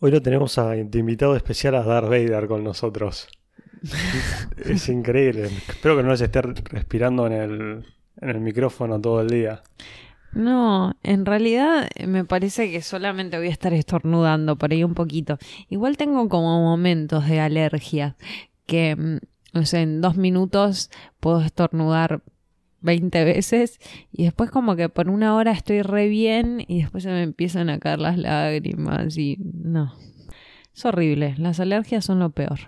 Hoy lo tenemos a, de invitado especial a Darth Vader con nosotros. es increíble. Espero que no les esté respirando en el, en el micrófono todo el día. No, en realidad me parece que solamente voy a estar estornudando por ahí un poquito. Igual tengo como momentos de alergia que, mm, no sé, en dos minutos puedo estornudar 20 veces y después como que por una hora estoy re bien y después se me empiezan a caer las lágrimas y no. Es horrible, las alergias son lo peor.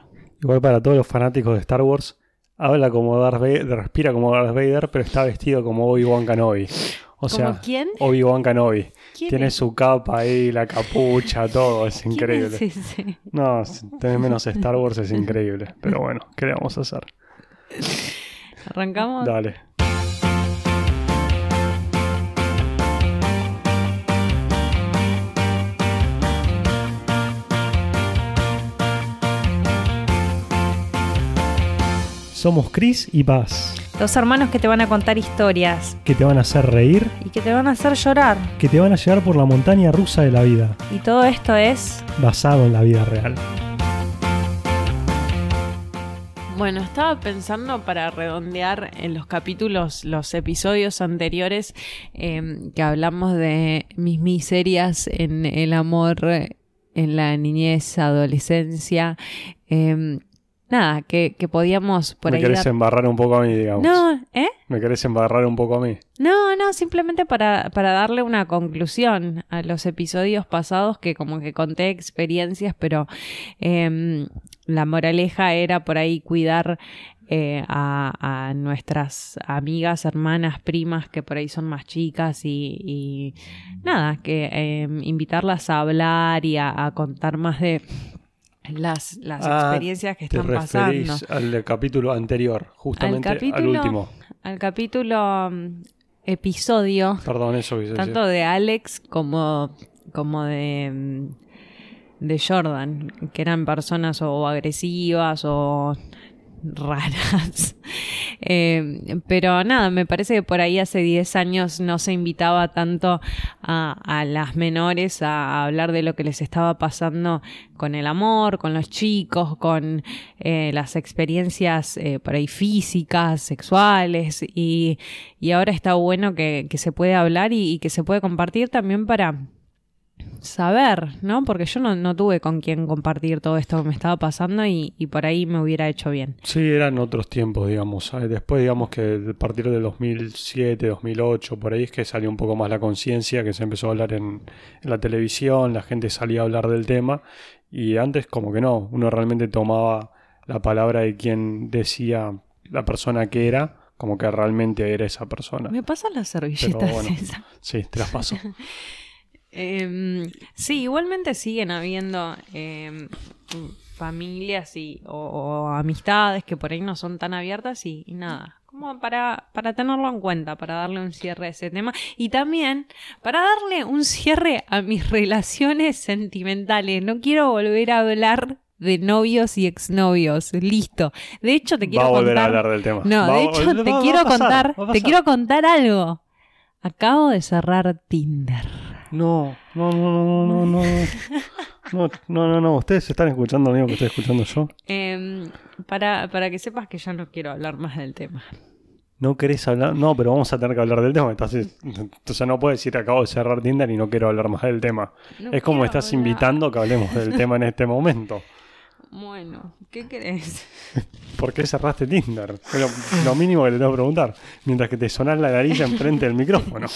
Igual para todos los fanáticos de Star Wars, habla como Darth Vader, respira como Darth Vader, pero está vestido como Obi-Wan Kenobi. O sea? Obi-Wan Kenobi. Tiene su capa ahí, la capucha, todo, es increíble. No, tenés menos Star Wars, es increíble. Pero bueno, ¿qué le vamos a hacer? ¿Arrancamos? Dale. Somos Chris y Paz. Dos hermanos que te van a contar historias. Que te van a hacer reír. Y que te van a hacer llorar. Que te van a llevar por la montaña rusa de la vida. Y todo esto es... Basado en la vida real. Bueno, estaba pensando para redondear en los capítulos, los episodios anteriores em, que hablamos de mis miserias en el amor, en la niñez, adolescencia. Eh, nada, que, que podíamos por Me ahí. Querés embarrar un poco a mí, digamos. No, ¿eh? Me querés embarrar un poco a mí. No, no, simplemente para, para darle una conclusión a los episodios pasados que como que conté experiencias, pero eh, la moraleja era por ahí cuidar eh, a, a, nuestras amigas, hermanas, primas que por ahí son más chicas y, y nada, que eh, invitarlas a hablar y a, a contar más de las, las Ah, experiencias que Te están pasando. referís al capítulo anterior, justamente al, capítulo- último. Al capítulo mm, episodio, Perdón, eso tanto de Alex como, como de, mm, de Jordan, que eran personas o agresivas o raras. Eh, pero nada, me parece que por ahí hace 10 años no se invitaba tanto a, a las menores a, hablar de lo que les estaba pasando con el amor, con los chicos, con eh, las experiencias eh, por ahí físicas, sexuales y, y ahora está bueno que, que se puede hablar y, y que se puede compartir también para saber, ¿no? Porque yo no, no tuve con quién compartir todo esto que me estaba pasando y, y por ahí me hubiera hecho bien. Sí, eran otros tiempos, digamos. ¿sabes? Después, digamos que a partir del 2007, 2008, por ahí es que salió un poco más la conciencia, que se empezó a hablar en, en la televisión, la gente salía a hablar del tema. Y antes, como que no, uno realmente tomaba la palabra de quien decía la persona que era, como que realmente era esa persona. ¿Me pasan las servilletas bueno. esas? Sí, te las paso. Eh, sí, igualmente siguen habiendo eh, familias y, o, o amistades que por ahí no son tan abiertas y, y nada. Como para, para tenerlo en cuenta, para darle un cierre a ese tema. Y también para darle un cierre a mis relaciones sentimentales. No quiero volver a hablar de novios y exnovios. Listo. De hecho, te quiero Va a volver contar. a hablar del tema. No, Va de hecho, te va quiero pasar, contar, te quiero contar algo. Acabo de cerrar Tinder. No, no, no, no, no, no. No, no, no, no. Ustedes están escuchando lo mismo que estoy escuchando yo. Em, para, para que sepas que ya no quiero hablar más del tema. No querés hablar. No, pero vamos a tener que hablar del tema. Entonces, entonces no puedes decir acabo de cerrar Tinder y no quiero hablar más del tema. No es como estás hablar. invitando que hablemos del tema en este momento. Bueno, ¿qué querés? ¿Por qué cerraste Tinder? Lo, lo mínimo que te tengo que preguntar. Mientras que te sonás la nariz enfrente del micrófono.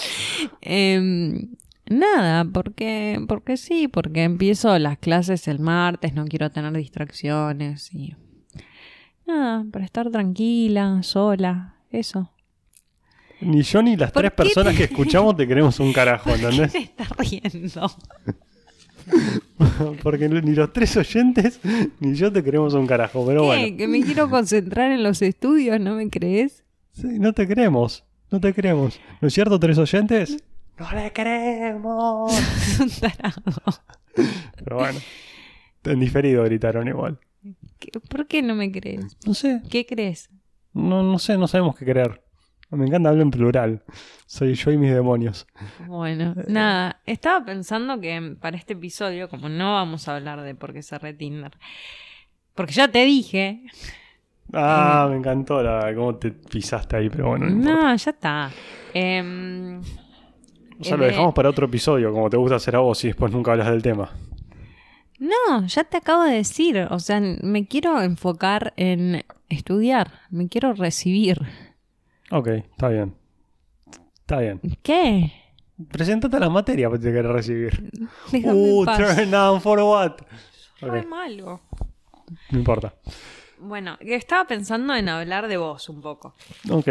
Em, nada, porque, porque sí, porque empiezo las clases el martes, no quiero tener distracciones y... Nada, para estar tranquila, sola, eso. Ni yo ni las ¿Por tres qué personas te- que escuchamos te queremos un carajo, ¿Qué ¿entendés? te estás riendo? Porque ni los tres oyentes ni yo te queremos un carajo. Pero ¿Qué? bueno. ¿Que me quiero concentrar en los estudios? ¿No me crees? Sí, no te queremos. No te queremos. ¿No es cierto, tres oyentes? No le queremos. Un tarado. Pero bueno. En diferido gritaron igual. ¿Qué- ¿Por qué no me crees? No sé. ¿Qué crees? No, no sé, no sabemos qué creer. Me encanta hablar en plural. Soy yo y mis demonios. Bueno, nada, estaba pensando que para este episodio, como no vamos a hablar de por qué cerré Tinder, porque ya te dije, Ah, me encantó la, cómo te pisaste ahí, pero bueno. No, importa. no, ya está. Em, o sea, lo dejamos para otro episodio, como te gusta hacer a vos y después nunca hablas del tema. no, ya te acabo de decir, o sea, me quiero enfocar en estudiar, me quiero recibir. Ok, está bien. Está bien. ¿Qué? Preséntate a la materia que te querés recibir. Déjame Uh, turn down for what? Ay, Ok, malo. no importa. Bueno, estaba pensando en hablar de vos un poco. Ok.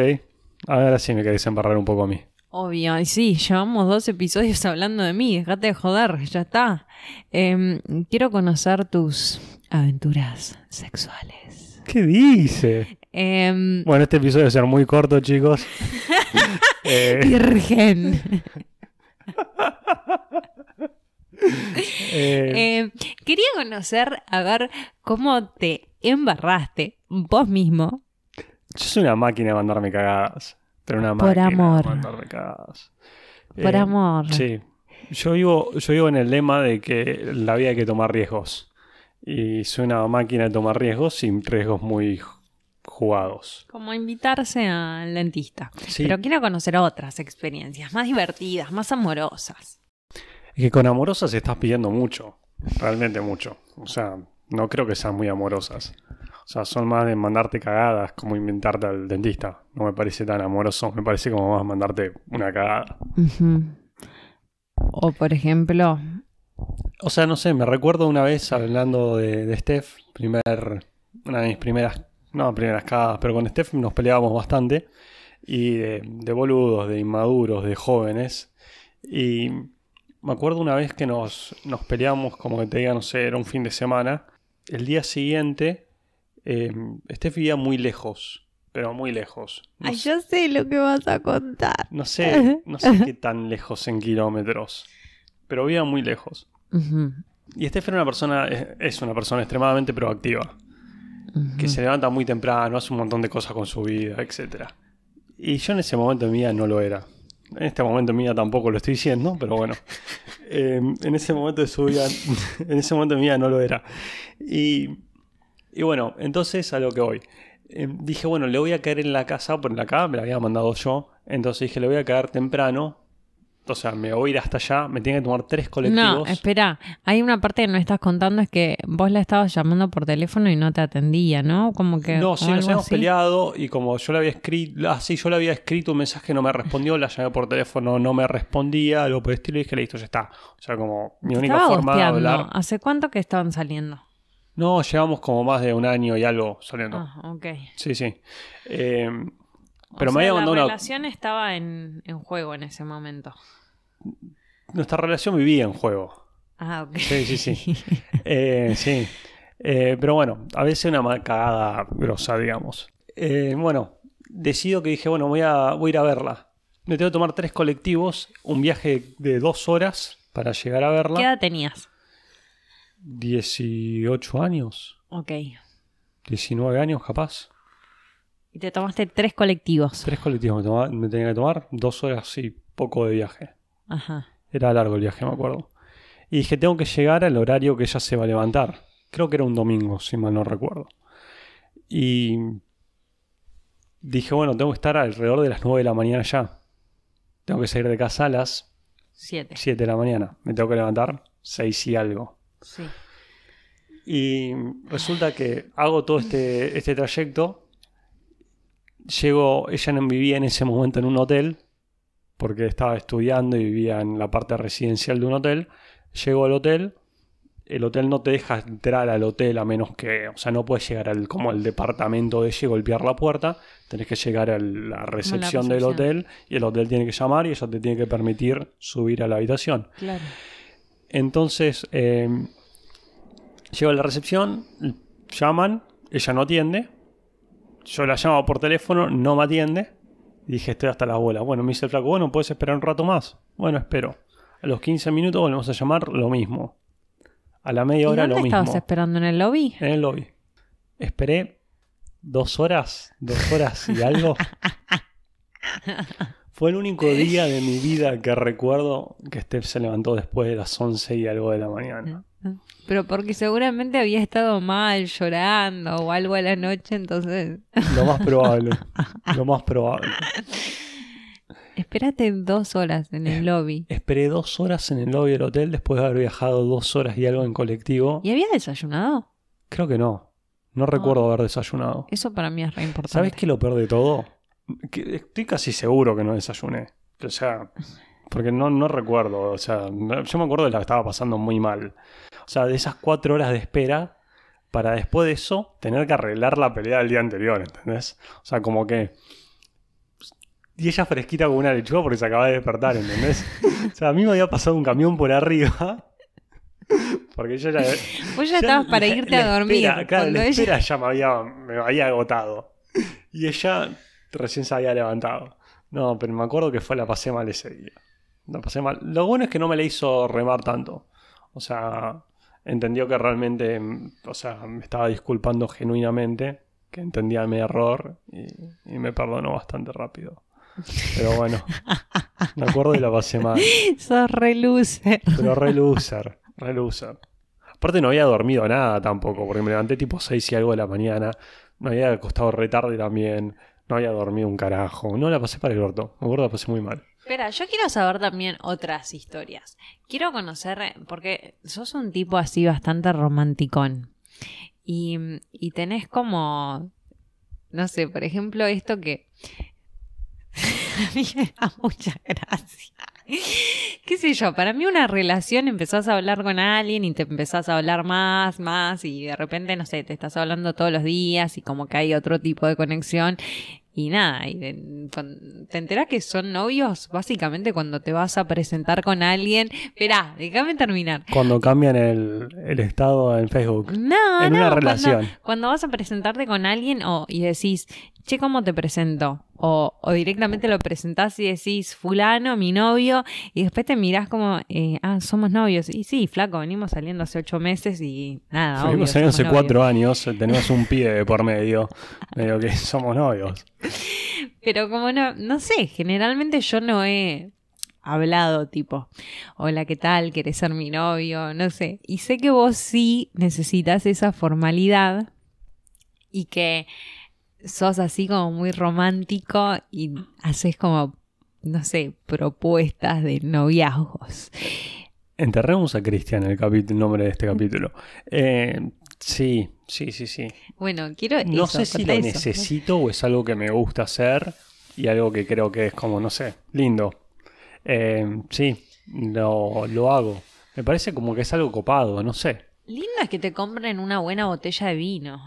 Ahora sí me querés embarrar un poco a mí. Obvio, y sí, llevamos dos episodios hablando de mí, dejate de joder, ya está. Em, quiero conocer tus aventuras sexuales. ¿Qué dice? Em, Bueno, este episodio va a ser muy corto, chicos. Eh, virgen. eh, Em, quería conocer, a ver, cómo te embarraste vos mismo. yo soy una máquina de mandarme cagadas. Una Por amor. Por Eh, amor. Sí. Yo vivo, yo vivo en el lema de que la vida hay que tomar riesgos. Y soy una máquina de tomar riesgos sin riesgos muy ju- jugados. Como invitarse al dentista. Sí. Pero quiero conocer otras experiencias, más divertidas, más amorosas. Es que con amorosas estás pidiendo mucho. Realmente mucho. O sea, no creo que sean muy amorosas. O sea, son más de mandarte cagadas, como inventarte al dentista. No me parece tan amoroso. Me parece como más mandarte una cagada. O por ejemplo, O sea, no sé, me recuerdo una vez hablando de, de Steph, primer, una de mis primeras, no primeras cagadas, pero con Steph nos peleábamos bastante. Y de, de boludos, de inmaduros, de jóvenes. Y me acuerdo una vez que nos, nos peleamos, como que te diga, no sé, era un fin de semana. El día siguiente, eh, Steph vivía muy lejos, pero muy lejos. No, ay, sé- yo sé lo que vas a contar. no sé, no sé qué tan lejos en kilómetros, pero vivía muy lejos. Y Steph era una persona, es- una persona extremadamente proactiva, que se levanta muy temprano, hace un montón de cosas con su vida, etc. Y yo en ese momento de mi vida no lo era. En este momento de mi vida tampoco lo estoy diciendo, pero bueno. Eh, en ese momento de su vida, en ese momento de mi vida no lo era. Y, y bueno, entonces a lo que voy. Eh, dije, bueno, le voy a caer en la casa, por la casa me la había mandado yo. Entonces dije, le voy a caer temprano. O sea, me voy a ir hasta allá, me tienen que tomar tres colectivos. No, espera, hay una parte que no estás contando, es que vos la estabas llamando por teléfono y no te atendía, ¿no? Como que... No, sí, nos habíamos peleado y como yo le había escrito, ah, sí, yo le había escrito un mensaje, no me respondió, la llamé por teléfono, no me respondía, algo por el estilo y dije, listo, ya está. O sea, como mi única estaba forma de hablar. ¿Hace cuánto que estaban saliendo? No, llevamos como más de un año y algo saliendo. Ah, ok. Sí, sí. Eh, O pero me sea, había la una. relación estaba en, en juego en ese momento. Nuestra relación vivía en juego. Ah, ok. Sí, sí, sí. Eh, sí. Eh, pero bueno, a veces una cagada grosa, digamos. Eh, bueno, decido que dije, bueno, voy a, voy a ir a verla. Me tengo que tomar tres colectivos, un viaje de dos horas para llegar a ¿Qué verla. edad tenías? 18 años, Ok. 19 años capaz. Y te tomaste tres colectivos. Tres colectivos me, tenía que tomar, dos horas y poco de viaje. Ajá. Era largo el viaje, me acuerdo. Y dije, tengo que llegar al horario que ella se va a levantar. Creo que era un domingo, si mal no recuerdo. Y dije, bueno, tengo que estar alrededor de las 9 de la mañana ya. Tengo que salir de casa a las Siete. 7 de la mañana. Me tengo que levantar 6 y algo. Sí. Y resulta que hago todo este, este trayecto. Llego, ella no vivía en ese momento en un hotel, porque estaba estudiando y vivía en la parte residencial de un hotel. Llego al hotel, el hotel no te deja entrar al hotel a menos que, o sea, no puedes llegar al, como al departamento de ella y golpear la puerta, tenés que llegar a la recepción del hotel y el hotel tiene que llamar y ella te tiene que permitir subir a la habitación. Claro. Entonces, eh, llego a la recepción, llaman, ella no atiende. Yo la llamo por teléfono, no me atiende. Y dije, estoy hasta la bola. Bueno, me dice el flaco, bueno, puedes esperar un rato más. Bueno, espero. A los 15 minutos volvemos a llamar, lo mismo. A la media ¿Y hora dónde lo estabas mismo. esperando? ¿En el lobby? En el lobby. Esperé dos horas, dos horas y algo. Fue el único día de mi vida que recuerdo que Steph se levantó después de las 11 y algo de la mañana. Pero porque seguramente había estado mal, llorando o algo a la noche, entonces... Lo más probable. Lo más probable. Espérate dos horas en el lobby. Esperé dos horas en el lobby del hotel después de haber viajado dos horas y algo en colectivo. ¿Y había desayunado? Creo que no. No recuerdo haber desayunado. Eso para mí es re importante. ¿Sabes qué lo peor de todo? Que estoy casi seguro que no desayuné. O sea, porque no, no recuerdo. O sea, yo me acuerdo de la que estaba pasando muy mal. O sea, de esas cuatro horas de espera para después de eso tener que arreglar la pelea del día anterior, ¿entendés? O sea, como que... Y ella fresquita como una lechuga porque se acaba de despertar, ¿entendés? O sea, a mí me había pasado un camión por arriba. Porque yo ya... Vos ya, estabas para irte la a dormir. espera, claro, la ella- espera ya me había, me había agotado. Y ella recién se había levantado. No, pero me acuerdo que fue la pasé mal ese día. La pasé mal. Lo bueno es que no me la hizo remar tanto. O sea, entendió que realmente, o sea, me estaba disculpando genuinamente, que entendía mi error y, y me perdonó bastante rápido. Pero bueno, me acuerdo y la pasé mal. Sos re loser. Pero re loser, re loser. Aparte no había dormido nada tampoco, porque me levanté tipo 6 y algo de la mañana. Me había acostado re tarde también. No había dormido un carajo. No la pasé para el orto. Me acuerdo la pasé muy mal. Espera, yo quiero saber también otras historias. Quiero conocer, porque sos un tipo así bastante romanticón. Y, y tenés como, no sé, por ejemplo, esto que a mí me da mucha gracia. ¿Qué sé yo? Para mí una relación empezás a hablar con alguien y te empezás a hablar más, más y de repente, no sé, te estás hablando todos los días y como que hay otro tipo de conexión y nada, y te enterás que son novios básicamente cuando te vas a presentar con alguien. Esperá, déjame terminar. Cuando cambian el, el estado en Facebook. No, En no, una cuando- relación. Cuando, vas a presentarte con alguien o, y decís, che, ¿cómo te presento? O, o directamente lo presentás y decís, fulano, mi novio, y después te mirás como, eh, ah, somos novios. Y sí, flaco, venimos saliendo hace ocho meses y nada, Seguimos saliendo hace novios. cuatro años. Tenemos un pibe por medio. Medio que somos novios. Pero como no, no sé, generalmente yo no he hablado tipo, hola, ¿qué tal? ¿Querés ser mi novio? No sé. Y sé que vos sí necesitas esa formalidad y que sos así como muy romántico y haces como, no sé, propuestas de noviazgos. Enterremos a Cristian el, el nombre de este capítulo. Eh, sí, sí, sí, sí. Bueno, quiero... No eso, sé si lo eso. necesito o es algo que me gusta hacer y algo que creo que es como, no sé, lindo. Eh, sí, lo, lo hago. Me parece como que es algo copado, no sé. Lindo es que te compren una buena botella de vino.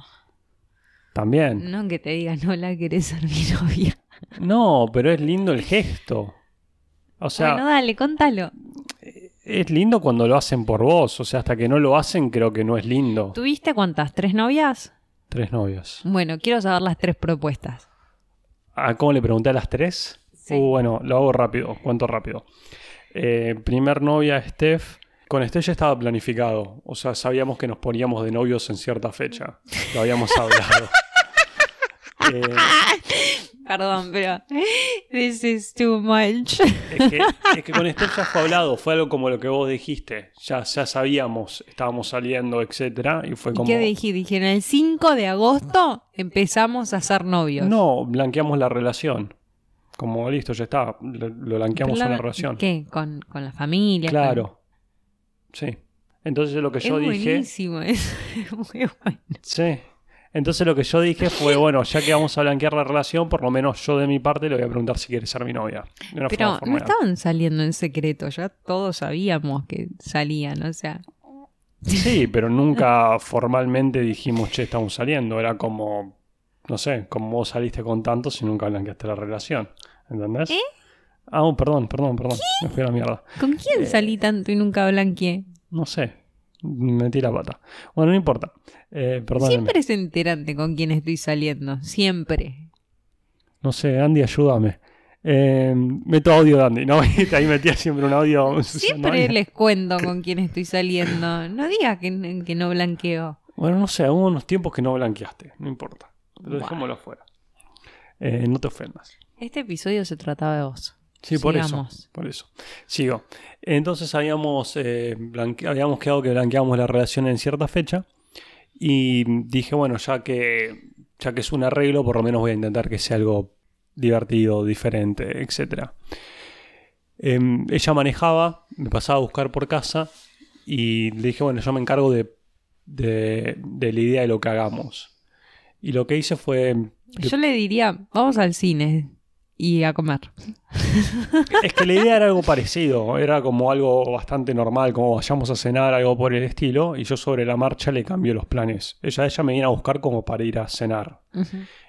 También. No que te digan, hola, ¿querés ser mi novia? No, pero es lindo el gesto. O sea, bueno, dale, contalo. es lindo cuando lo hacen por vos. O sea, hasta que no lo hacen, creo que no es lindo. ¿Tuviste cuántas? ¿Tres novias? Tres novios. Bueno, quiero saber las tres propuestas. ¿A cómo le pregunté a las tres? Sí. Uh, bueno, lo hago rápido, cuento rápido. Eh, primer novia, Steph. Con Steph ya estaba planificado. O sea, sabíamos que nos poníamos de novios en cierta fecha. Lo habíamos hablado. Eh, Perdón, pero this is too much. es, que, es que con Steph ya fue hablado. Fue algo como lo que vos dijiste. Ya, ya sabíamos, estábamos saliendo, etcétera Y fue ¿Y como. qué dije? Dije, en el 5 de agosto empezamos a ser novios. No, blanqueamos la relación. Como listo, ya está. Lo, lo blanqueamos una la- relación. ¿Qué? ¿Con, con la familia? Claro. Sí. Entonces lo que yo es dije. buenísimo eso. Es muy bueno. Sí. Entonces lo que yo dije fue, bueno, ya que vamos a blanquear la relación, por lo menos yo de mi parte le voy a preguntar si quiere ser mi novia. Pero forma no estaban saliendo en secreto, ya todos sabíamos que salían, o sea. Sí, pero nunca formalmente dijimos, che, estamos saliendo. Era como, no sé, como vos saliste con tantos y nunca blanqueaste la relación. ¿Entendés? ¿Eh? Ah, oh, perdón, perdón, perdón. Me fui a la mierda. ¿Con quién Eh, salí tanto y nunca blanqueé? No sé. Metí la pata. Bueno, no importa. Eh. Siempre se enteran de con quién estoy saliendo, siempre. No sé, Andy, ayúdame. Eh, meto audio de Andy, ¿no? Ahí metía siempre un audio. Siempre les cuento con quién estoy saliendo. No digas que, que no blanqueo. Bueno, no sé, hubo unos tiempos que no blanqueaste, no importa. Pero dejémoslo fuera. Eh, no te ofendas. Este episodio se trataba de vos. Sí, por Sigamos. eso. Por eso. Sigo. Entonces habíamos, eh, blanque- habíamos quedado que blanqueábamos la relación en cierta fecha. Y dije, bueno, ya que, ya que es un arreglo, por lo menos voy a intentar que sea algo divertido, diferente, etc. ella manejaba, me pasaba a buscar por casa. Y le dije, bueno, yo me encargo de, de, de la idea de lo que hagamos. Y lo que hice fue Yo le diría, vamos al cine y a comer. Es que la idea era algo parecido, era como algo bastante normal, como vayamos a cenar, algo por el estilo, y yo sobre la marcha le cambié los planes. Ella, ella me viene a buscar como para ir a cenar,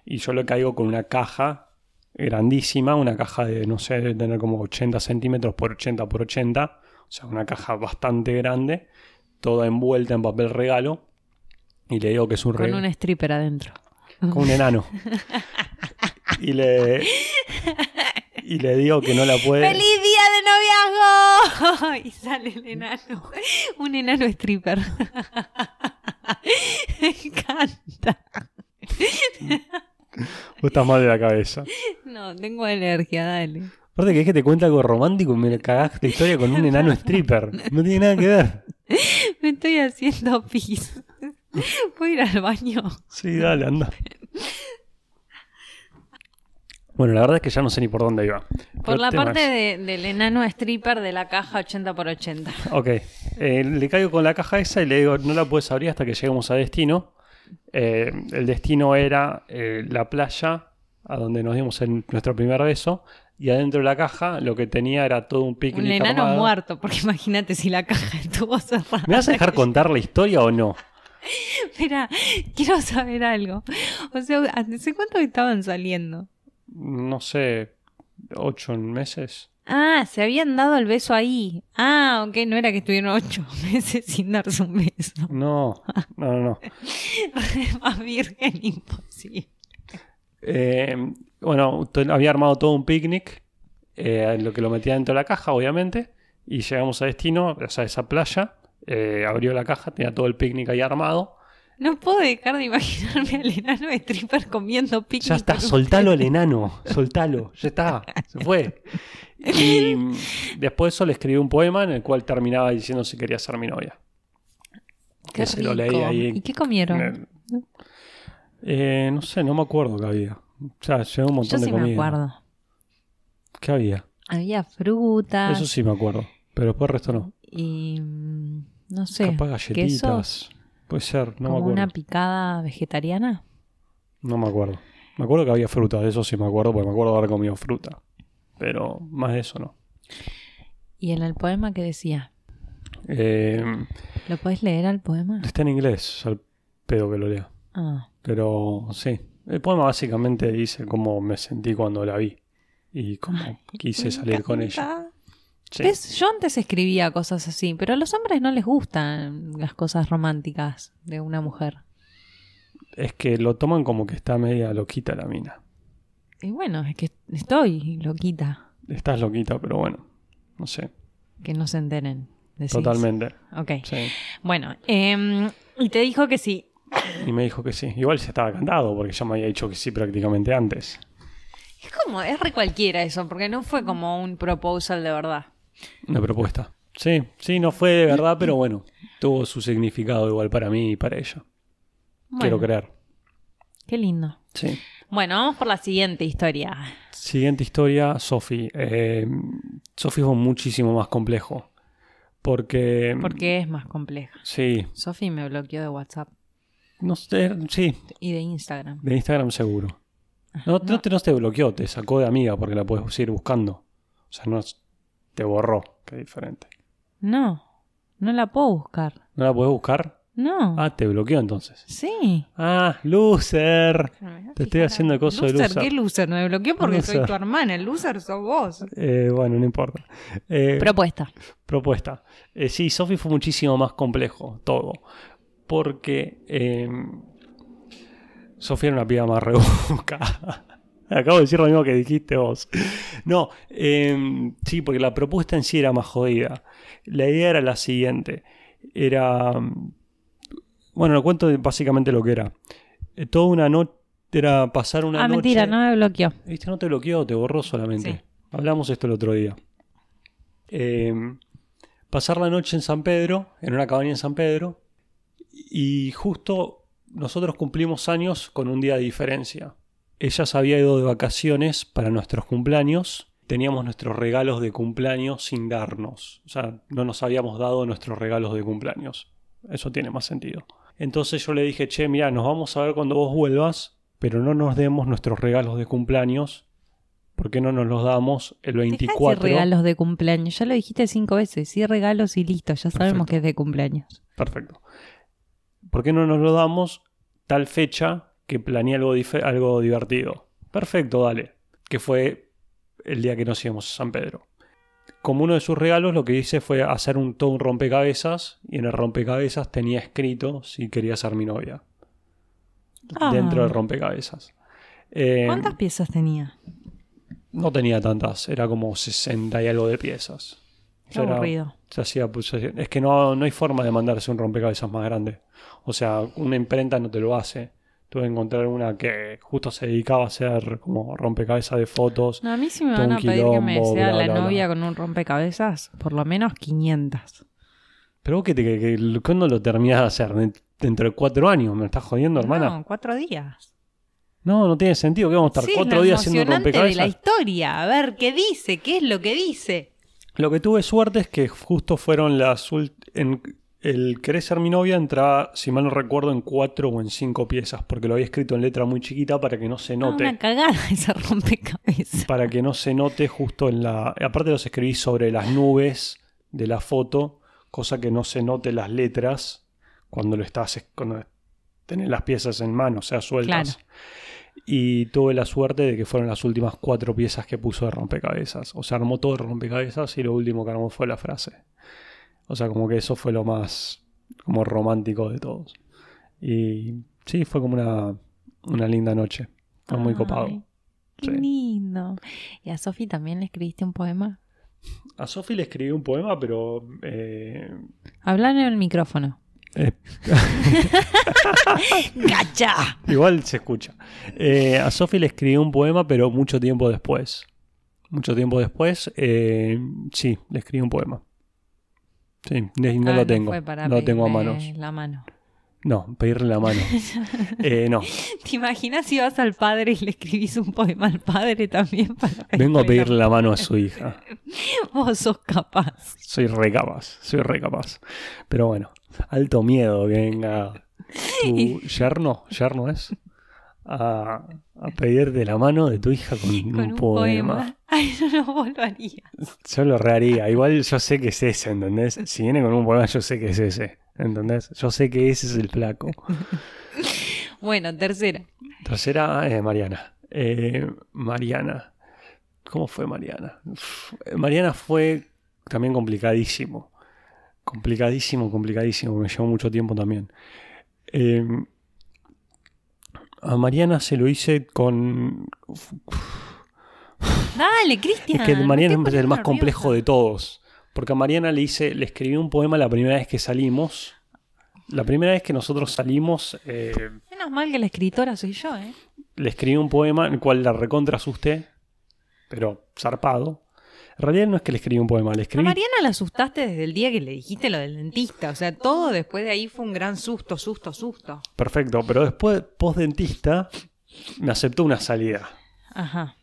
y yo le caigo con una caja grandísima, una caja de, no sé, de tener como 80 centímetros por 80 por 80, o sea, una caja bastante grande, toda envuelta en papel regalo, y le digo que es un Con regalo. un stripper adentro. Con un enano. Y le, y le digo que no la puede. ¡Feliz día de noviazgo! Y sale el enano. Un enano stripper. Me encanta. Vos estás mal de la cabeza. No, tengo alergia, dale. Aparte que es que te cuenta algo romántico y me cagaste la historia con un enano stripper. No tiene nada que ver. Me estoy haciendo pis. ¿Puedo ir al baño? Sí, dale, anda. Bueno, la verdad es que ya no sé ni por dónde iba. Por la parte de- del enano stripper de la caja 80x80. Ok. Eh, le caigo con la caja esa y le digo, no la puedes abrir hasta que lleguemos a destino. Eh, el destino era eh, la playa, a donde nos dimos en nuestro primer beso. Y adentro de la caja lo que tenía era todo un picnic Un enano armado. muerto, porque imagínate si la caja estuvo cerrada. ¿Me vas a dejar contar la historia o no? Espera, quiero saber algo. O sea, ¿hace cuánto estaban saliendo? No sé, ocho meses. Ah, se habían dado el beso ahí. Ah, ok, no era que estuvieron ocho meses sin darse un beso. No, no, no. Más virgen imposible. Eh, bueno, había armado todo un picnic, eh, lo que lo metía dentro de la caja, obviamente, y llegamos a destino, o sea, esa playa, eh, abrió la caja, tenía todo el picnic ahí armado. No puedo dejar de imaginarme al enano stripper comiendo picnic. Ya está, soltalo al enano, soltalo, ya está, se fue. Y mm, después de eso le escribí un poema en el cual terminaba diciendo si quería ser mi novia. Qué que se lo leí rico. ahí ¿Y qué comieron? El- Eh, no sé, no me acuerdo qué había. O sea, llevé un Yo montón de sí comida. me acuerdo. ¿Qué había? Había frutas Eso sí me acuerdo. Pero después el resto no. y mm, no sé, Capaz queso, galletitas. Puede ser, no me acuerdo. una picada vegetariana. No me acuerdo. Me acuerdo que había fruta, de eso sí me acuerdo, porque me acuerdo de haber comido fruta. Pero más de eso no. Y en el poema que decía, Eh, ¿lo podés leer al poema? está en inglés, al pedo que lo lea. Ah, Pero sí. El poema básicamente dice cómo me sentí cuando la vi. Y cómo quise salir con ella. Encanta. Sí. ¿Ves? Yo antes escribía cosas así, pero a los hombres no les gustan las cosas románticas de una mujer. Es que lo toman como que está media loquita la mina. Y bueno, es que estoy loquita. Estás loquita, pero bueno. No sé. Que no se enteren. decís. Totalmente. Ok. Sí. Bueno, em, y te dijo que sí. Y me dijo que sí. Igual se estaba cantado, porque ya me había dicho que sí prácticamente antes. Es como, es re cualquiera eso, porque no fue como un proposal de verdad. Una propuesta. Sí, sí, no fue de verdad, pero bueno, tuvo su significado igual para mí y para ella. Quiero creer. Qué lindo. Sí. Bueno, vamos por la siguiente historia. Siguiente historia, Sophie. Eh, Sophie fue muchísimo más complejo. Porque. Porque es más compleja. Sí, Sofi me bloqueó de WhatsApp no sé, sí, y de Instagram. de Instagram seguro. No, no te, no te bloqueó, te sacó de amiga porque la puedes seguir buscando. O sea, no es- te borró, que es diferente. No, no la puedo buscar. ¿No la puedes buscar? No. Ah, te bloqueó entonces. Sí. Ah, loser. Te estoy haciendo el coso de loser. ¿Qué loser? Me bloqueó porque soy tu hermana. El loser sos vos. Eh, bueno, no importa. Eh, Propuesta. propuesta. Eh, sí, Sophie fue muchísimo más complejo, todo. Porque eh, Sofía era una piba más rebuscada. Acabo de decir lo mismo que dijiste vos. No, eh, sí, porque la propuesta en sí era más jodida. La idea era la siguiente. Era... mm, Bueno, lo cuento básicamente lo que era. Eh, toda una noche... era pasar una ah, noche. mentira, no me bloqueó. ¿Viste? No te bloqueó, te borró solamente. Sí. Hablamos esto el otro día. Eh, pasar la noche en San Pedro, en una cabaña en San Pedro, y justo nosotros cumplimos años con un día de diferencia. Ella se había ido de vacaciones para nuestros cumpleaños. Teníamos nuestros regalos de cumpleaños sin darnos. O sea, no nos habíamos dado nuestros regalos de cumpleaños. Eso tiene más sentido. Entonces yo le dije, che, mira, nos vamos a ver cuando vos vuelvas, pero no nos demos nuestros regalos de cumpleaños. ¿Por qué no nos los damos el Dejá de 24? decir regalos de cumpleaños. Ya lo dijiste cinco veces. Sí, regalos y listo. Ya sabemos Perfecto. que es de cumpleaños. Perfecto. ¿Por qué no nos lo damos tal fecha que planeé algo, divertido? Perfecto, dale. Que fue el día que nos íbamos a San Pedro. Como uno de sus regalos, lo que hice fue hacer un, todo un rompecabezas y en el rompecabezas tenía escrito si quería ser mi novia. Ah. Dentro del rompecabezas. Eh, ¿Cuántas piezas tenía? no tenía tantas, era como 60 y algo de piezas. O Qué sea, era- aburrido. se hacía, pues, se hacía- es que no, no hay forma de mandarse un rompecabezas más grande. O sea, una imprenta no te lo hace. Tuve que encontrar una que justo se dedicaba a hacer como rompecabezas de fotos. No, a mí si me van a pedir que me sea la bla. novia con un rompecabezas, por lo menos 500. Pero vos que, te, que, que- ¿cuándo lo terminás de hacer? ¿De- ¿Dentro de cuatro años? ¿Me estás jodiendo, hermana? No, cuatro días. No, no tiene sentido que vamos a estar Sí, es cuatro días haciendo un emocionante de la rompecabezas. historia. A ver, ¿qué dice? ¿Qué es lo que dice? Lo que tuve suerte es que justo fueron las en el querés ser mi novia entraba, si mal no recuerdo, en cuatro o en cinco piezas, porque lo había escrito en letra muy chiquita para que no se Ah, note. una cagada ese rompecabezas. para que no se note justo en la. Aparte los escribí sobre las nubes de la foto, cosa que no se note las letras cuando lo estás. cuando tenés las piezas en mano, o sea, sueltas. Claro. Y tuve la suerte de que fueron las últimas cuatro piezas que puso de rompecabezas. O sea, armó todo el rompecabezas y lo último que armó fue la frase. O sea, como que eso fue lo más como romántico de todos. Y sí, fue como una, una linda noche. Fue muy Ay, copado. Qué Sí. lindo. ¿Y a Sofi también le escribiste un poema? A Sofi le escribí un poema, pero. eh, Hablan en el micrófono. eh, ¡Gacha! igual se escucha. Eh, a Sofi le escribí un poema, pero mucho tiempo después. Mucho tiempo después, eh, sí, le escribí un poema. Sí, y no Ah, lo tengo. para no lo tengo a manos. La mano. No, pedirle la mano. Eh, no, ¿Te imaginas si vas al padre y le escribís un poema al padre también? Para vengo a pedirle la mano a su hija. Vos sos capaz. Soy re capaz, soy re capaz. Pero bueno, alto miedo que venga tu yerno, yerno es, a, a pedirte la mano de tu hija con, Con un, un poema. poema. Ay, no, no, harías. Yo lo reharía. Igual yo sé que es ese, ¿entendés? Si viene con un poema, yo sé que es ese, ¿entendés? Yo sé que ese es el flaco. Bueno, tercera. Tercera, eh, Mariana. Eh, Mariana. ¿Cómo fue Mariana? Uf, Mariana fue también complicadísimo. Complicadísimo, complicadísimo. Me llevó mucho tiempo también. Eh, a Mariana se lo hice con... Dale, Cristian. Es que Mariana es el más complejo de todos. Porque a Mariana le hice, le escribí un poema la primera vez que salimos. La primera vez que nosotros salimos, eh, Menos mal que la escritora soy yo, ¿eh? le escribí un poema en el cual la recontra asusté, pero zarpado. En realidad no es que le escribí un poema, le A escribí. Mariana la asustaste desde el día que le dijiste lo del dentista. O sea, todo después de ahí fue un gran susto, susto, susto. Perfecto, pero después, post dentista, me aceptó una salida. Ajá.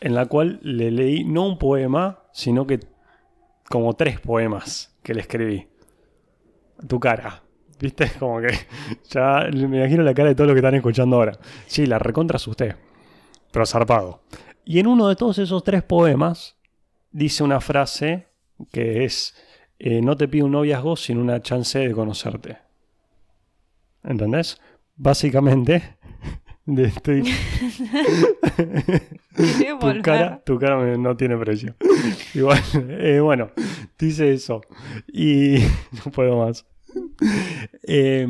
en la cual le leí no un poema, sino que como tres poemas que le escribí. Tu cara. ¿Viste? Como que ya me imagino la cara de todos los que están escuchando ahora. Sí, la recontra asusté. Pero zarpado. Y en uno de todos esos tres poemas dice una frase que es eh, no te pido un noviazgo sin una chance de conocerte. ¿Entendés? Básicamente, de- estoy, tu cara, tu cara no tiene precio. Igual, eh, bueno, dice eso. Y no puedo más. Eh,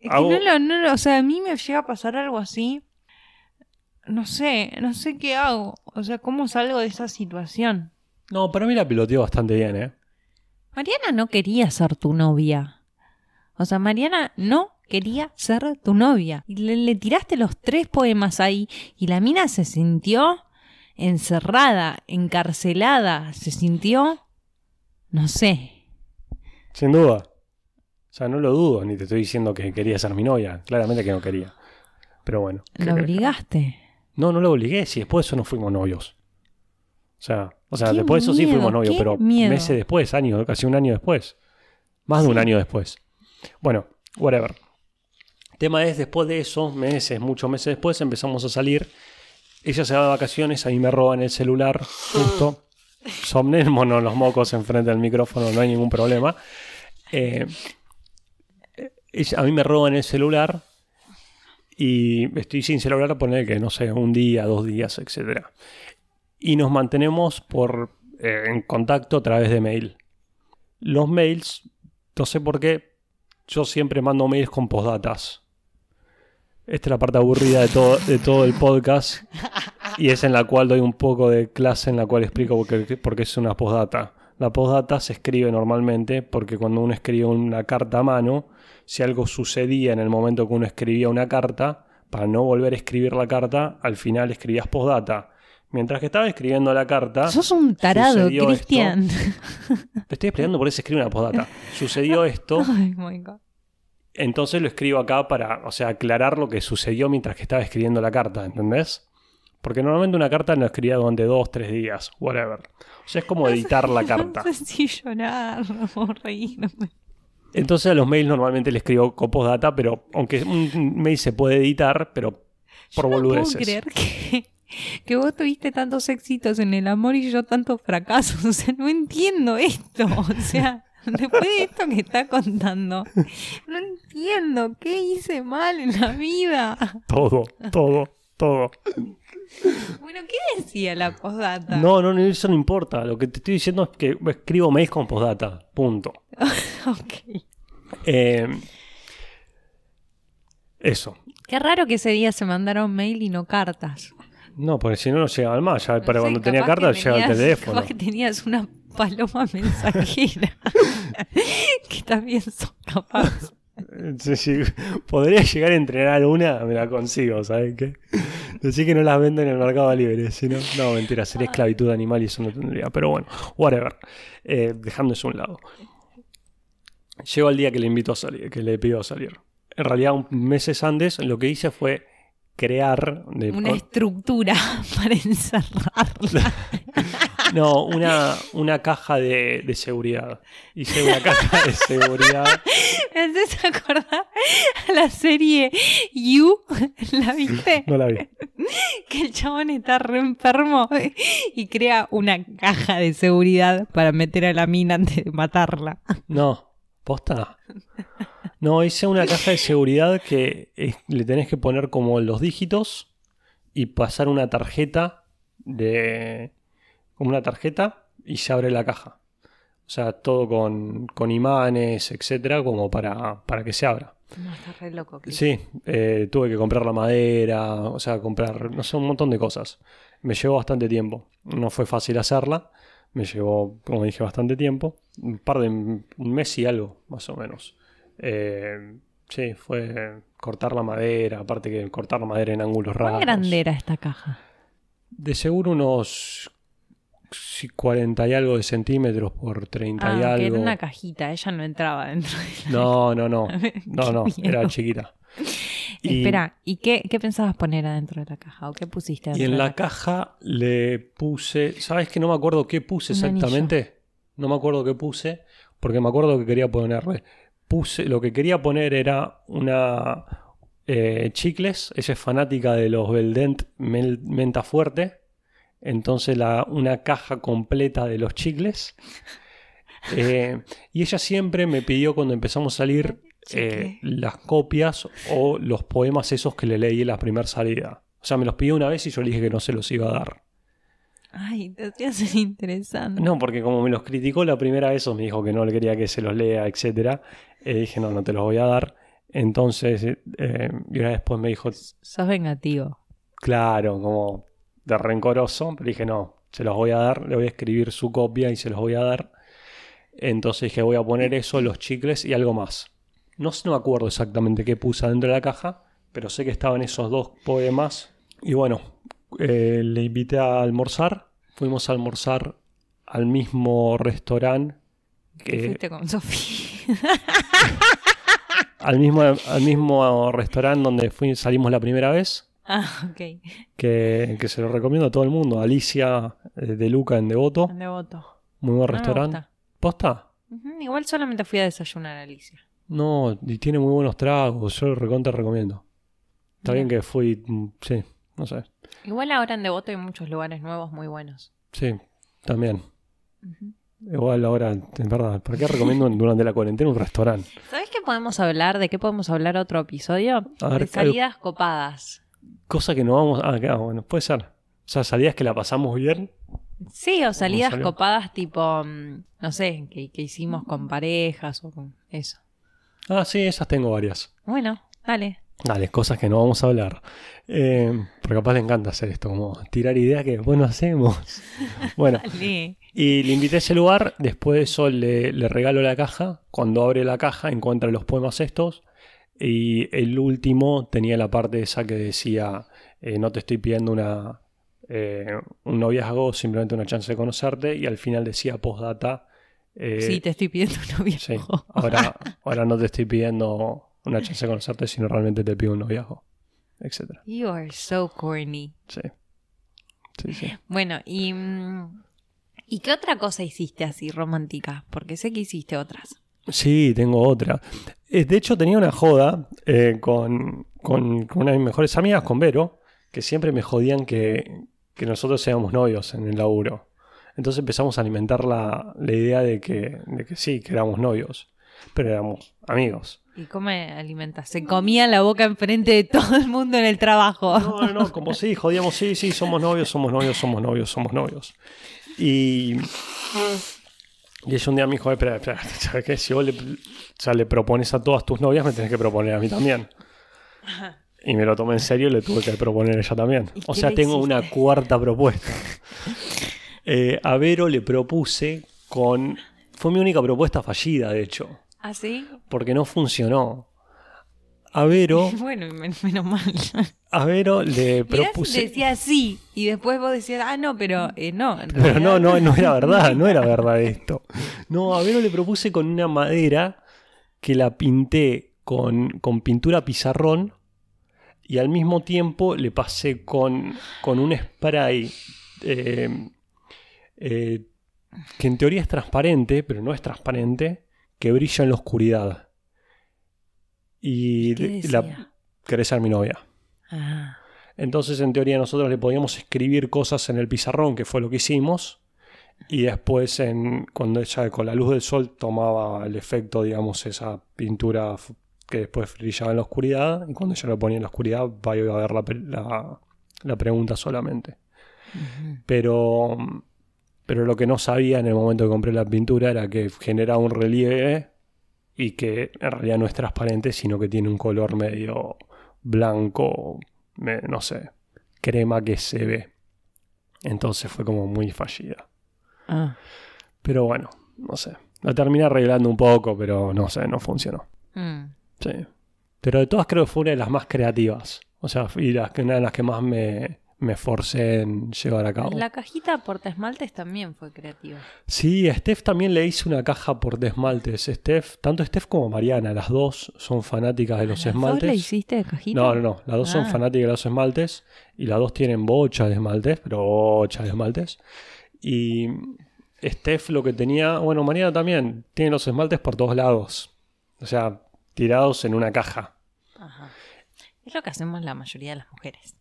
Es que Hago- no lo, no lo- o sea, a mí me llega a pasar algo así. No sé, no sé qué hago. O sea, ¿cómo salgo de esa situación? no, para mí la piloteó bastante bien, ¿eh? Mariana no quería ser tu novia. O sea, Mariana no quería ser tu novia. Y le, le tiraste los tres poemas ahí y la mina se sintió encerrada, encarcelada, se sintió, no sé. Sin duda. O sea, no lo dudo, ni te estoy diciendo que quería ser mi novia. Claramente que no quería. Pero bueno. ¿qué ¿La querés? obligaste? No, no lo obligué, si después de eso no fuimos novios. O sea, o sea después de eso sí fuimos novios, pero miedo. meses después, años, casi un año después. Más de un año después. Bueno, whatever. Tema es, después de eso, meses, muchos meses después, empezamos a salir. Ella se va de vacaciones, ahí me roban el celular, justo. Somnémonos los mocos enfrente del micrófono, no hay ningún problema. Eh, ella- a mí me roban el celular y estoy sin celular, poner que no sé, un día, dos días, etc. Y nos mantenemos por, eh, en contacto a través de mail. Los mails, no sé por qué, yo siempre mando mails con postdatas. Esta es la parte aburrida de todo, de todo el podcast y es en la cual doy un poco de clase en la cual explico por qué, por qué es una postdata. La postdata se escribe normalmente porque cuando uno escribe una carta a mano, si algo sucedía en el momento que uno escribía una carta, para no volver a escribir la carta, al final escribías postdata. Mientras que estaba escribiendo la carta, Sos un tarado. Cristian. te estoy explicando por qué se escribe una postdata. Sucedió esto, Ay, my God. entonces lo escribo acá para, o sea, aclarar lo que sucedió mientras que estaba escribiendo la carta, ¿entendés? Porque normalmente una carta la escribía durante dos, tres días, whatever. O sea, es como editar la carta. No sé si llorar o reírme. Entonces a los mails normalmente le escribo con postdata, pero aunque un mail se puede editar, pero por Yo no puedo creer que, que vos tuviste tantos éxitos en el amor y yo tantos fracasos. O sea, no entiendo esto. O sea, después de esto que está contando, no entiendo qué hice mal en la vida. Todo, todo, todo. Bueno, ¿qué decía la postdata? No, no, eso no importa. Lo que te estoy diciendo es que escribo mails con postdata. Punto. Ok. Eh, eso. Qué raro que ese día se mandaron mail y no cartas. No, porque si no, no llegaban más. Ya No para sé, cuando tenía capaz carta, que llegaba el teléfono. Capaz que tenías una paloma mensajera. que también son capaz. Sí. Podría llegar a entrenar una, me la consigo, ¿sabes qué? Decir que no las venden en el mercado libre, si no, mentira, sería esclavitud animal y eso no tendría. Pero bueno, whatever. Eh, dejando eso a un lado. Llegó el día que le invito a salir, que le pido a salir. En realidad, meses antes, lo que hice fue crear. de- Una estructura para encerrarla. no, una, una caja de, de seguridad. Hice una caja de seguridad. ¿Me haces acordar a la serie You? ¿La viste? No la vi. Que el chabón está re enfermo y crea una caja de seguridad para meter a la mina antes de matarla. No, posta. No, hice una caja de seguridad que eh, le tenés que poner como los dígitos y pasar una tarjeta de. como una tarjeta y se abre la caja. O sea, todo con, con imanes, etcétera, como para, para que se abra. No, está re loco. Chris. Sí, eh, tuve que comprar la madera, o sea, comprar, no sé, un montón de cosas. Me llevó bastante tiempo. No fue fácil hacerla. Me llevó, como dije, bastante tiempo. Un par de, un mes y algo, más o menos. Eh, sí, fue cortar la madera, aparte que cortar la madera en ángulos raros. ¿Cuán grande era esta caja? De seguro unos sí, 40 y algo de centímetros por 30 y Ah, que algo. era una cajita, ella no entraba dentro de la No, no, no. No, no, era chiquita. Y- Espera, ¿y qué, qué pensabas poner adentro de la caja? ¿O qué pusiste Y adentro en de la la caja le puse, ¿sabes que no me acuerdo qué puse exactamente? No me acuerdo qué puse, porque me acuerdo que quería ponerle. Puse, lo que quería poner era una eh, chicles, ella es fanática de los Beldent menta fuerte, entonces la, una caja completa de los chicles. Eh, y ella siempre me pidió cuando empezamos a salir eh, las copias o los poemas esos que le leí en la primera salida. O sea, me los pidió una vez y yo le dije que no se los iba a dar. Ay, te ser interesante. No, porque como me los criticó la primera vez o me dijo que no le quería que se los lea, etc. dije, no, no te los voy a dar. Entonces, eh, y una vez después me dijo, Sos vengativo. claro, como de rencoroso, pero dije, no, se los voy a dar, le voy a escribir su copia y se los voy a dar. Entonces dije, voy a poner eso, los chicles y algo más. No, sé- no me acuerdo exactamente qué puse dentro de la caja, pero sé que estaban esos dos poemas. Y bueno, eh, le invité a almorzar. Fuimos a almorzar al mismo restaurante. Que, fuiste con Sofía. al, mismo, al mismo restaurante donde fui- salimos la primera vez. Ah, ok. Que, que se lo recomiendo a todo el mundo. Alicia eh, de Luca en Devoto. En Devoto. Muy buen No restaurante. ¿Posta? Igual solamente fui a desayunar, Alicia. No, y tiene muy buenos tragos. Yo lo recontra recomiendo. Está bien que fui. mm, Sí, no sé. Igual ahora en Devoto hay muchos lugares nuevos muy buenos. Sí, también. Ujú. Igual ahora, en verdad, ¿por qué recomiendo durante la cuarentena un restaurante? ¿Sabes qué podemos hablar? ¿De qué podemos hablar otro episodio? Ver, de salidas copadas. Cosa que no vamos. Ah, claro, bueno, puede ser. O sea, salidas que la pasamos bien. Sí, o salidas copadas tipo, mm, no sé, que, que hicimos con parejas o con eso. Ah, sí, esas tengo varias. Bueno, dale. Dale, cosas que no vamos a hablar. Eh, porque capaz le encanta hacer esto, como tirar ideas que después no hacemos. Bueno, y le invité a ese lugar. Después de eso le, le regalo la caja. Cuando abre la caja encuentra los poemas estos. Y el último tenía la parte esa que decía, eh, no te estoy pidiendo una, eh, un noviazgo, simplemente una chance de conocerte. Y al final decía postdata. eh, sí, te estoy pidiendo un novio. sí, ahora, ahora no te estoy pidiendo una chance de conocerte, sino realmente te pido un noviazgo, etcétera. You are so corny. Sí. Sí, sí. Bueno, y... mm, ¿Y qué otra cosa hiciste así romántica? Porque sé que hiciste otras. Sí, tengo otra. Eh, De hecho, tenía una joda eh, con, con- con una de mis mejores amigas, con Vero, que siempre me jodían que, que nosotros seamos novios en el laburo. Entonces empezamos a alimentar la, la idea de que, de que sí, que éramos novios, pero éramos amigos. ¿Y cómo alimentas? Se comía la boca enfrente de todo el mundo en el trabajo. No, no, no, como sí, jodíamos, sí, sí, somos novios, somos novios, somos novios, somos novios. Y, y ella un día me dijo, espera, espera, ¿sabes qué? Si vos le, ya le propones a todas tus novias, me tenés que proponer a mí también. Y me lo tomé en serio y le tuve que proponer a ella también. ¿Y O sea, tengo hiciste? una cuarta propuesta. Eh, a Vero le propuse con... Fue mi única propuesta fallida, de hecho, ¿Ah, sí? porque no funcionó. A Vero, Bueno, men- menos mal. a Vero le Mirá propuse... decía sí y después vos decías, ah, no, pero eh, no. Pero no, no, no era verdad, no era verdad esto. No, a Vero le propuse con una madera que la pinté con, con pintura pizarrón y al mismo tiempo le pasé con, con un spray eh, eh, que en teoría es transparente, pero no es transparente, que brilla en la oscuridad. Y ¿Qué la, querés ser mi novia. Ah, Entonces, en teoría, nosotros le podíamos escribir cosas en el pizarrón, que fue lo que hicimos. Y después, en, cuando ella con la luz del sol tomaba el efecto, digamos, esa pintura que después brillaba en la oscuridad. Y cuando ella lo ponía en la oscuridad, va a ver la, la- la pregunta solamente. Pero, pero lo que no sabía en el momento que compré la pintura era que genera un relieve y que en realidad no es transparente, sino que tiene un color medio blanco, no sé, crema que se ve. Entonces fue como muy fallida. Ah, Pero bueno, no sé. La terminé arreglando un poco, pero no sé, no funcionó. mm. Sí. Pero de todas creo que fue una de las más creativas. O sea, y las, una de las que más me, me esforcé en llevar a cabo. La cajita porta esmaltes también fue creativa. Sí, a Steph también le hice una caja por esmaltes. Steph, tanto Steph como Mariana, las dos son fanáticas de los ¿A las dos esmaltes. le hiciste de cajita? No, no, no. Las dos son Ah. fanáticas de los esmaltes. Y las dos tienen bocha de esmaltes, pero bocha de esmaltes. Y Steph lo que tenía. Bueno, Mariana también. Tiene los esmaltes por todos lados. O sea, tirados en una caja. Ajá. Es lo que hacemos la mayoría de las mujeres.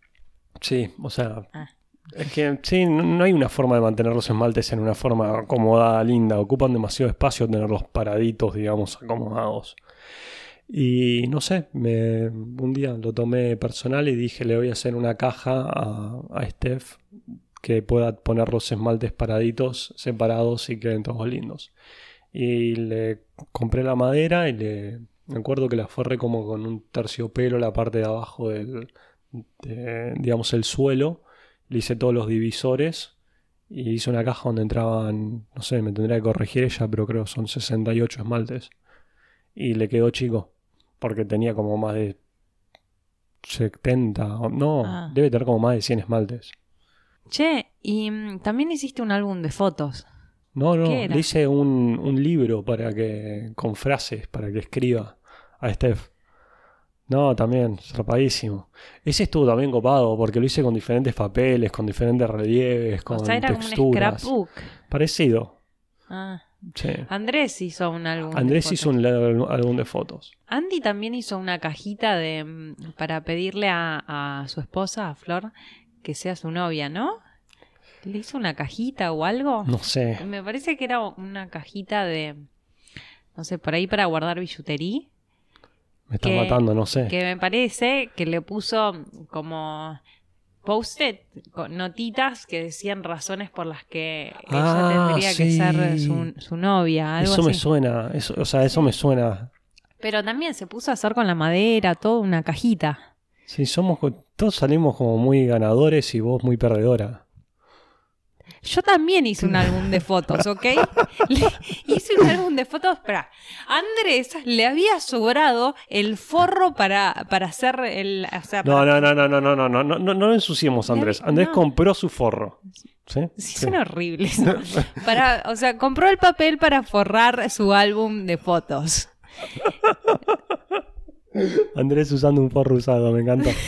Sí, o sea. Ah. Es que sí, no, no hay una forma de mantener los esmaltes en una forma acomodada, linda. Ocupan demasiado espacio tenerlos paraditos, digamos, acomodados. Y no sé, me, un día lo tomé personal y dije, le voy a hacer una caja a, a Steph que pueda poner los esmaltes paraditos, separados y queden todos lindos. Y le compré la madera y le... Me acuerdo que la forré como con un terciopelo la parte de abajo del, de, digamos, el suelo. Le hice todos los divisores y hice una caja donde entraban, no sé, me tendría que corregir ella, pero creo que son 68 esmaltes. Y le quedó chico. porque tenía como más de 70, o- no, Ah. debe tener como más de 100 esmaltes. Che, y mm, también hiciste un álbum de fotos. No, no, le hice un, un libro para que, con frases, para que escriba a Steph. No, también, zarpadísimo. Ese estuvo también copado, porque lo hice con diferentes papeles, con diferentes relieves, con o sea, era como un texturas. scrapbook. Parecido, Ah, sí. Andrés hizo un álbum. de Andrés fotos. hizo un álbum de fotos. Andy también hizo una cajita de mm, para pedirle a, a su esposa, a Flor, que sea su novia, ¿no? ¿Le hizo una cajita o algo? No sé. Me parece que era una cajita de, no sé, por ahí para guardar billutería. Me estás que- matando, no sé. Que me parece que le puso como post-it, con notitas que decían razones por las que Ah, ella tendría que ser su, su novia, algo Eso me suena, eso, o sea, eso me suena. Pero también se puso a hacer con la madera, toda una cajita. Sí, somos, todos salimos como muy ganadores y vos muy perdedora. Yo también hice un álbum de fotos, ¿ok? Le- hice un álbum de fotos, espera. A Andrés le había sobrado el forro para, para hacer el... hacer- No, no, no, no, no, no, no, no, no, no, no lo ensuciemos, Andrés. Andrés No. compró su forro. ¿Sí? Sí, Sí. son horribles. ¿no? Para, o sea, compró el papel para forrar su álbum de fotos. Andrés usando un forro usado, me encanta.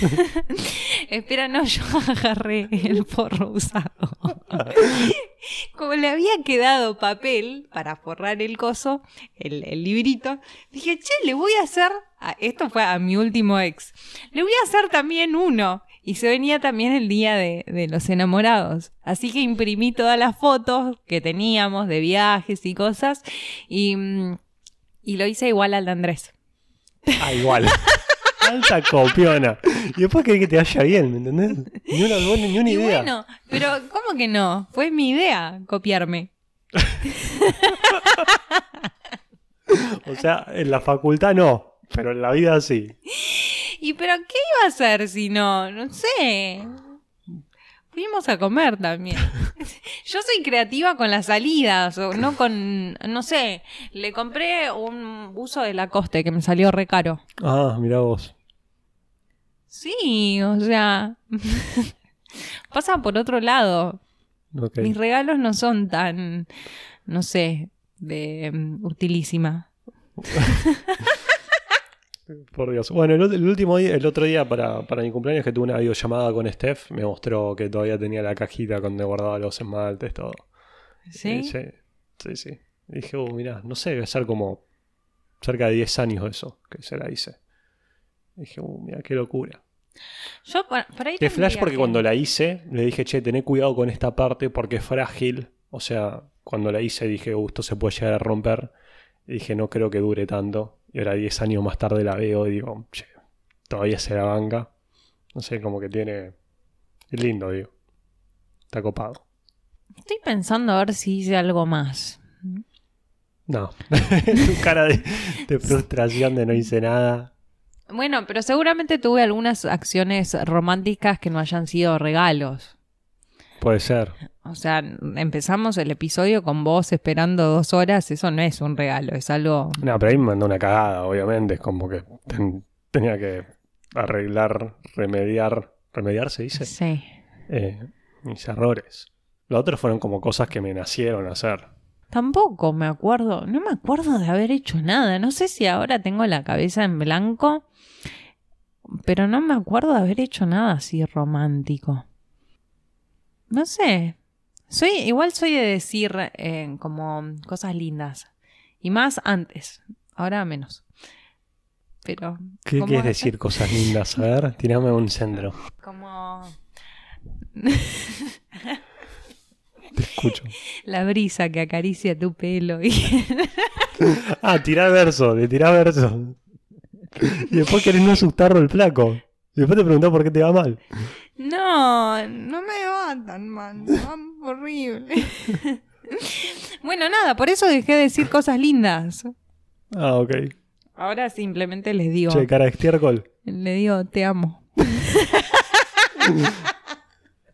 Espera, no, yo agarré el forro usado. Como le había quedado papel para forrar el coso, el, el librito, dije, che, le voy a hacer, a- esto fue a mi último ex, le voy a hacer también uno. Y se venía también el día de, de los enamorados. Así que imprimí todas las fotos que teníamos de viajes y cosas y, mm, y lo hice igual al de Andrés. Ah, igual. Alta copiona. Y después querés que te vaya bien, ¿me entendés? Ni una, ni una Y idea. bueno, pero ¿cómo que no? Fue mi idea copiarme. O sea, en la facultad no, pero en la vida sí. ¿Y pero qué iba a hacer si no? No sé. Fuimos a comer también. Yo soy creativa con las salidas, o no con, no sé, le compré un buzo de Lacoste que me salió re caro. Ah, mira vos. Sí, o sea, pasa por otro lado. Mis regalos no son tan, no sé, de mm, utilísima. Por Dios. Bueno, el, el último día, el otro día para, para mi cumpleaños que tuve una videollamada con Steph, me mostró que todavía tenía la cajita donde guardaba los esmaltes, todo. ¿Sí? Eh, sí, sí, dije, uh, mirá, no sé, debe ser como cerca de 10 años eso que se la hice. Y dije, uh, mira, qué locura. Yo por, por ahí De flash porque que- cuando la hice, le dije, che, tené cuidado con esta parte porque es frágil. O sea, cuando la hice dije, uh, esto se puede llegar a romper. Y dije, no creo que dure tanto. Y ahora 10 años más tarde la veo y digo, che, todavía se la banca. No sé, como que tiene... Es lindo, digo. Está copado. Estoy pensando a ver si hice algo más. No. tu cara de, de frustración de no hice nada. Bueno, pero seguramente tuve algunas acciones románticas que no hayan sido regalos. Puede ser. O sea, empezamos el episodio con vos esperando dos horas, eso no es un regalo, es algo... No, pero ahí me mandó una cagada, obviamente. Es como que ten- tenía que arreglar, remediar. ¿Remediar se dice? Sí. eh, mis errores. Los otros fueron como cosas que me nacieron a hacer. Tampoco me acuerdo, no me acuerdo de haber hecho nada. No sé si ahora tengo la cabeza en blanco, pero no me acuerdo de haber hecho nada así romántico. No sé. Soy, igual soy de decir eh, como cosas lindas. Y más antes. Ahora menos. Pero. ¿Qué quieres decir cosas lindas? A ver, tirame un centro. Como Te escucho. la brisa que acaricia tu pelo. Y... Ah, tirar verso, de tirar verso. Y después querés no asustarlo el flaco. Y después te preguntás por qué te va mal. No, no me va tan mal, me va horrible. bueno, nada, por eso dejé de decir cosas lindas. Ah, ok. Ahora simplemente les digo, Che, cara de estiércol. le digo, te amo.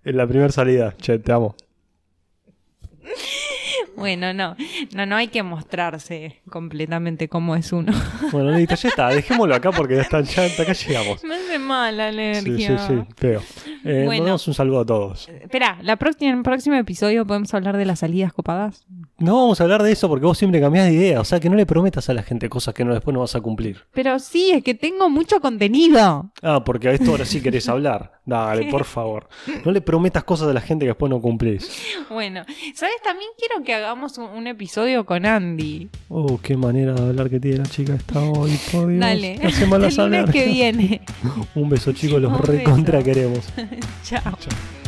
En la primera salida. Che, te amo. Bueno, no, no, no hay que mostrarse completamente como es uno. Bueno, listo, ya está. Dejémoslo acá porque ya está, ya hasta acá llegamos. Me hace mal la Sí, sí, sí, feo. Eh, Bueno. mandamos un saludo a todos. Espera, la próxima, en el próximo episodio podemos hablar de las salidas copadas. No vamos a hablar de eso porque vos siempre cambiás de idea. O sea, que no le prometas a la gente cosas que no después no vas a cumplir. Pero sí, es que tengo mucho contenido. Ah, porque a esto ahora sí querés hablar. Dale, por favor. No le prometas cosas a la gente que después no cumplís. Bueno, ¿sabes? También quiero que hagamos un, un episodio con Andy. Oh, qué manera de hablar que tiene la chica esta hoy, por Dios. Dale, hace mal el lunes hablar. que viene. Un beso, chicos, los recontra queremos. Chao. Chao.